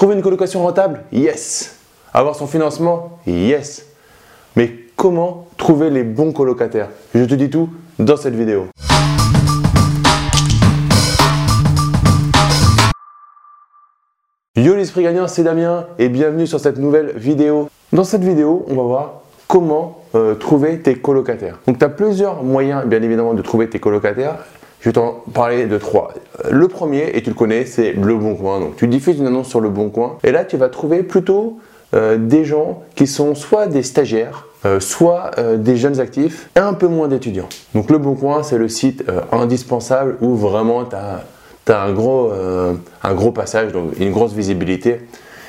Trouver une colocation rentable Yes. Avoir son financement Yes. Mais comment trouver les bons colocataires? Je te dis tout dans cette vidéo. Yo l'esprit gagnant, c'est Damien et bienvenue sur cette nouvelle vidéo. Dans cette vidéo, on va voir comment euh, trouver tes colocataires. Donc tu as plusieurs moyens bien évidemment de trouver tes colocataires. Je vais t'en parler de trois. Le premier, et tu le connais, c'est le Bon Coin. Donc tu diffuses une annonce sur le Bon Coin et là tu vas trouver plutôt euh, des gens qui sont soit des stagiaires, euh, soit des jeunes actifs et un peu moins d'étudiants. Donc le Bon Coin, c'est le site indispensable où vraiment tu as, as, un, gros, un gros passage, donc une grosse visibilité.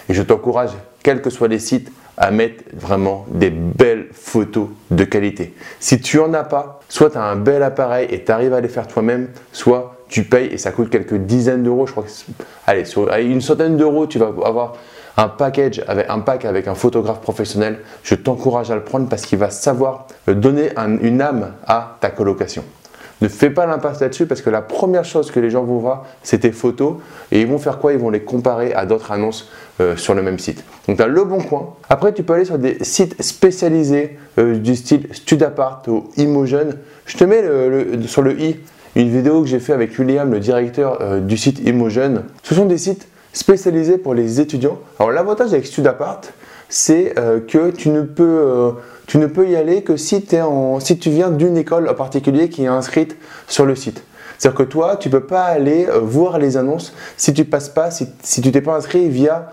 Et je t'encourage, quels que soient les sites, à mettre vraiment des belles photos de qualité. Si tu en as pas, soit tu as un bel appareil et tu arrives à les faire toi-même, soit tu payes et ça coûte quelques dizaines d'euros. Je crois que allez, une centaine d'euros, tu vas avoir un package avec un pack avec un photographe professionnel. Je t'encourage à le prendre parce qu'il va savoir donner une âme à ta colocation. Ne fais pas l'impasse là-dessus parce que la première chose que les gens vont voir, c'est tes photos et ils vont faire quoi? Ils vont les comparer à d'autres annonces euh, sur le même site. Donc tu as le bon coin. Après, tu peux aller sur des sites spécialisés euh, du style Studapart ou Imogen. Je te mets sur le i une vidéo que j'ai fait avec William, le directeur euh, du site Imogen. Ce sont des sites spécialisés pour les étudiants. Alors l'avantage avec Studapart, c'est que tu ne peux tu ne peux y aller que si, si tu viens d'une école en particulier qui est inscrite sur le site. C'est-à-dire que toi, tu ne peux pas aller euh, voir les annonces si tu passes pas, si, si tu t'es pas inscrit via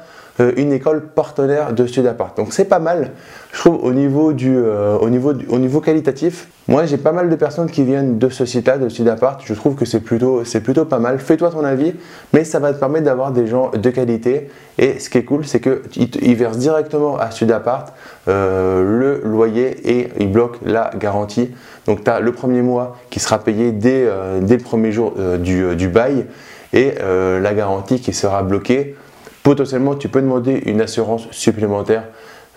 une école partenaire de Studapart. Donc c'est pas mal, je trouve, au niveau, du, euh, qualitatif. Moi, j'ai pas mal de personnes qui viennent de ce site-là, de Studapart. Je trouve que c'est plutôt, pas mal. Fais-toi ton avis, mais ça va te permettre d'avoir des gens de qualité. Et ce qui est cool, c'est qu'ils versent directement à Studapart euh, le loyer et ils bloquent la garantie. Donc tu as le premier mois qui sera payé dès, dès le premier jour du bail et la garantie qui sera bloquée Potentiellement, tu peux demander une assurance supplémentaire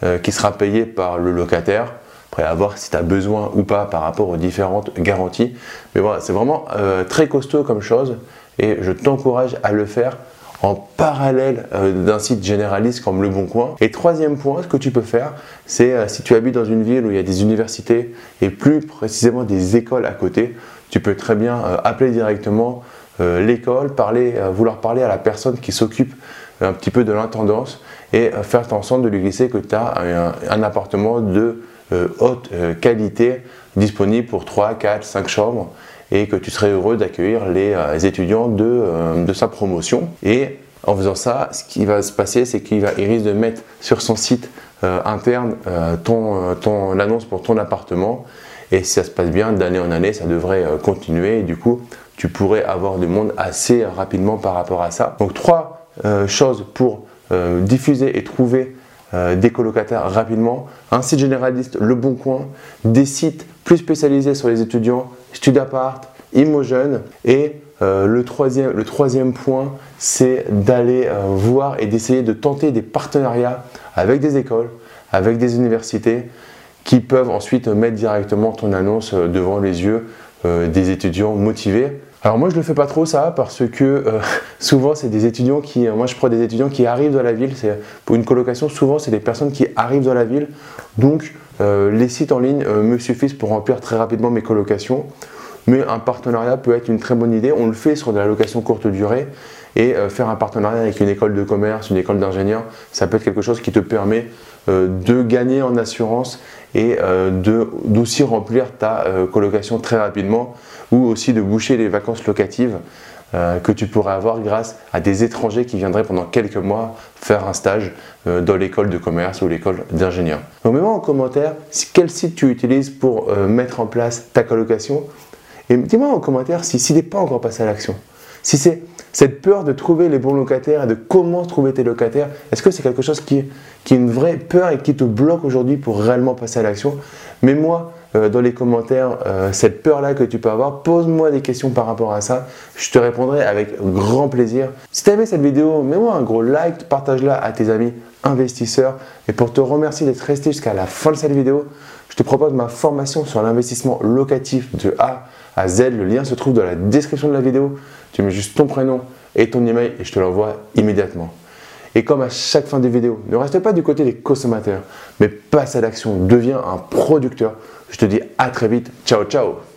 euh, qui sera payée par le locataire. Après, à voir si tu as besoin ou pas par rapport aux différentes garanties. Mais voilà, c'est vraiment euh, très costaud comme chose et je t'encourage à le faire en parallèle euh, d'un site généraliste comme Le Bon Coin. Et troisième point, ce que tu peux faire, c'est si tu habites dans une ville où il y a des universités et plus précisément des écoles à côté, tu peux très bien appeler directement l'école, parler, vouloir parler à la personne qui s'occupe un petit peu de l'intendance et euh, faire en sorte de lui glisser que tu as un, appartement de euh, haute euh, qualité disponible pour 3, 4, 5 chambres et que tu serais heureux d'accueillir les étudiants de, de, sa promotion. Et en faisant ça, ce qui va se passer, c'est qu'il risque de mettre sur son site interne ton, ton annonce pour ton appartement. Et si ça se passe bien, d'année en année, ça devrait continuer. Et du coup, tu pourrais avoir du monde assez rapidement par rapport à ça. Donc trois euh, chose pour euh, diffuser et trouver euh, des colocataires rapidement. Un site généraliste, Le Bon Coin, des sites plus spécialisés sur les étudiants, Studapart, Imogen et le, troisième, le troisième point, c'est d'aller voir et d'essayer de tenter des partenariats avec des écoles, avec des universités qui peuvent ensuite mettre directement ton annonce devant les yeux des étudiants motivés. Alors moi je le fais pas trop ça parce que euh, souvent c'est des étudiants qui, moi je prends des étudiants qui arrivent dans la ville, c'est pour une colocation souvent c'est des personnes qui arrivent dans la ville, donc euh, les sites en ligne euh, me suffisent pour remplir très rapidement mes colocations, mais un partenariat peut être une très bonne idée, on le fait sur de la location courte durée. Et faire un partenariat avec une école de commerce, une école d'ingénieur, ça peut être quelque chose qui te permet de gagner en assurance et d'aussi remplir ta colocation très rapidement ou aussi de boucher les vacances locatives euh, que tu pourrais avoir grâce à des étrangers qui viendraient pendant quelques mois faire un stage euh, dans l'école de commerce ou l'école d'ingénieur. Donc mets-moi en commentaire quel site tu utilises pour euh, mettre en place ta colocation et dis-moi en commentaire si, si tu n'es pas encore passé à l'action. Si c'est cette peur de trouver les bons locataires et de comment trouver tes locataires, est-ce que c'est quelque chose qui, qui est une vraie peur et qui te bloque aujourd'hui pour réellement passer à l'action? Mets-moi euh, dans les commentaires euh, cette peur-là que tu peux avoir. Pose-moi des questions par rapport à ça. Je te répondrai avec grand plaisir. Si tu aimé cette vidéo, mets-moi un gros like, partage-la à tes amis investisseurs. Et pour te remercier d'être resté jusqu'à la fin de cette vidéo, je te propose ma formation sur l'investissement locatif de A à Z. Le lien se trouve dans la description de la vidéo. Tu mets juste ton prénom et ton email et je te l'envoie immédiatement. Et comme à chaque fin de vidéo, ne reste pas du côté des consommateurs, mais passe à l'action, deviens un producteur. Je te dis à très vite. Ciao, ciao